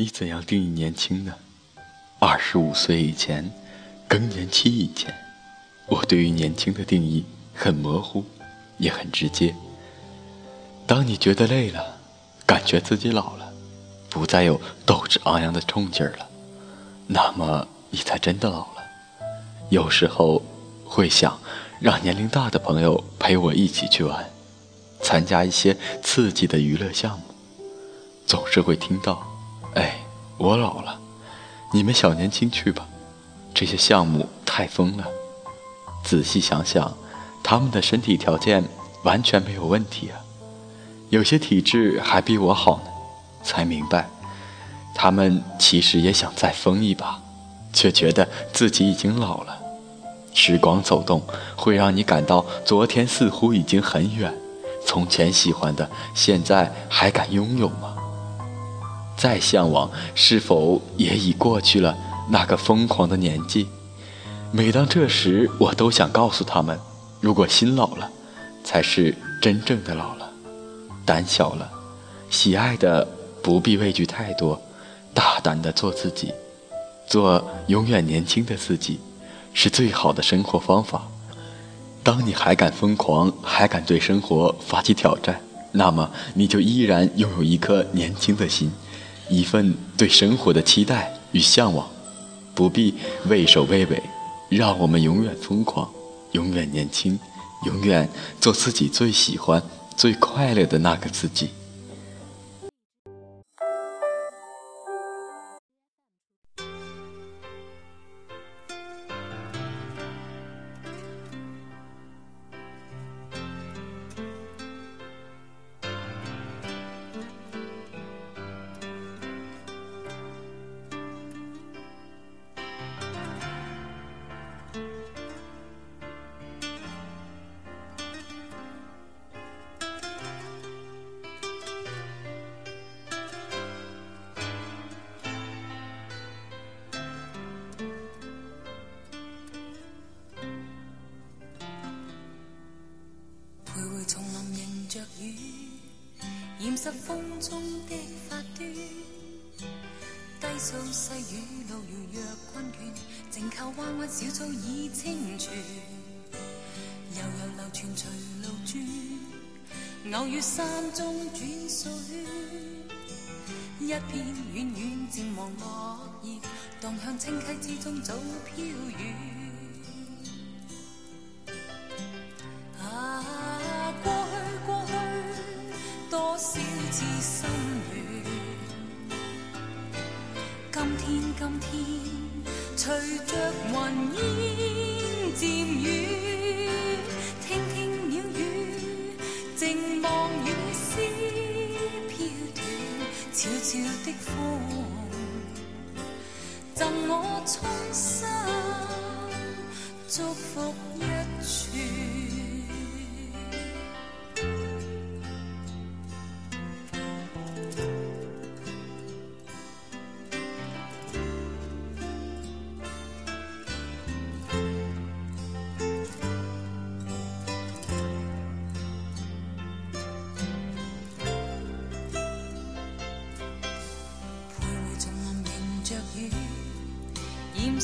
你怎样定义年轻呢？二十五岁以前，更年期以前，我对于年轻的定义很模糊，也很直接。当你觉得累了，感觉自己老了，不再有斗志昂扬的冲劲儿了，那么你才真的老了。有时候会想让年龄大的朋友陪我一起去玩，参加一些刺激的娱乐项目，总是会听到。哎，我老了，你们小年轻去吧，这些项目太疯了。仔细想想，他们的身体条件完全没有问题啊，有些体质还比我好呢。才明白，他们其实也想再疯一把，却觉得自己已经老了。时光走动，会让你感到昨天似乎已经很远，从前喜欢的，现在还敢拥有吗？再向往，是否也已过去了那个疯狂的年纪？每当这时，我都想告诉他们：如果心老了，才是真正的老了；胆小了，喜爱的不必畏惧太多，大胆的做自己，做永远年轻的自己，是最好的生活方法。当你还敢疯狂，还敢对生活发起挑战，那么你就依然拥有一颗年轻的心。一份对生活的期待与向往，不必畏首畏尾，让我们永远疯狂，永远年轻，永远做自己最喜欢、最快乐的那个自己。拾风中的发端，低诉细雨路遥若困倦，静靠弯弯小草已清泉，悠悠流泉随路转，偶遇山中转水，一片远远渐黄落叶，荡向清溪之中早飘远。飘远。今天今天随着云烟渐远，听听鸟语，静望雨丝飘断，悄悄的风，赠我衷心祝福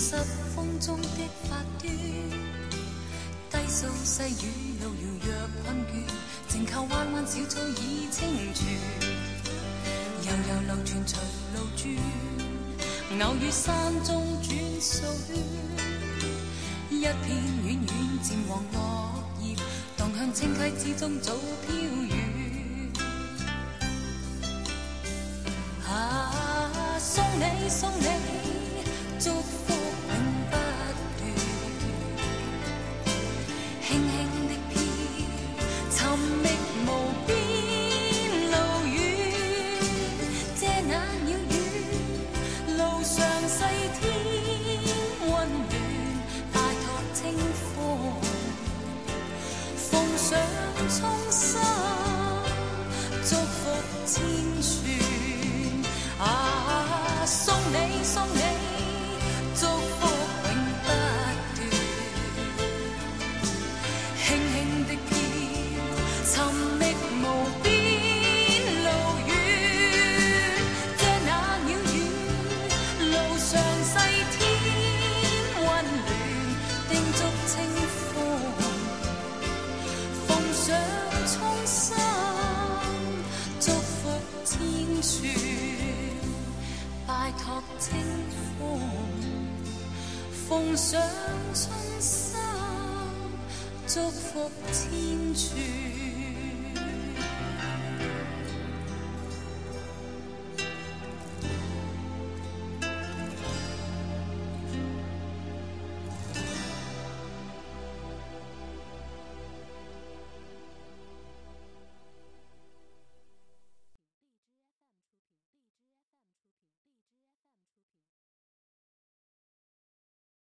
湿风中的发端，低诉细雨路遥若困倦，静靠弯弯小草已清泉，悠悠流泉随路转，偶遇山中转水，一片远远渐黄落叶，荡向清溪之中早飘远。啊，送你送你。寻觅无边路远借那鸟语路上细添温暖叮嘱清风奉上衷心祝福千串拜托清风奉上衷心祝福千串。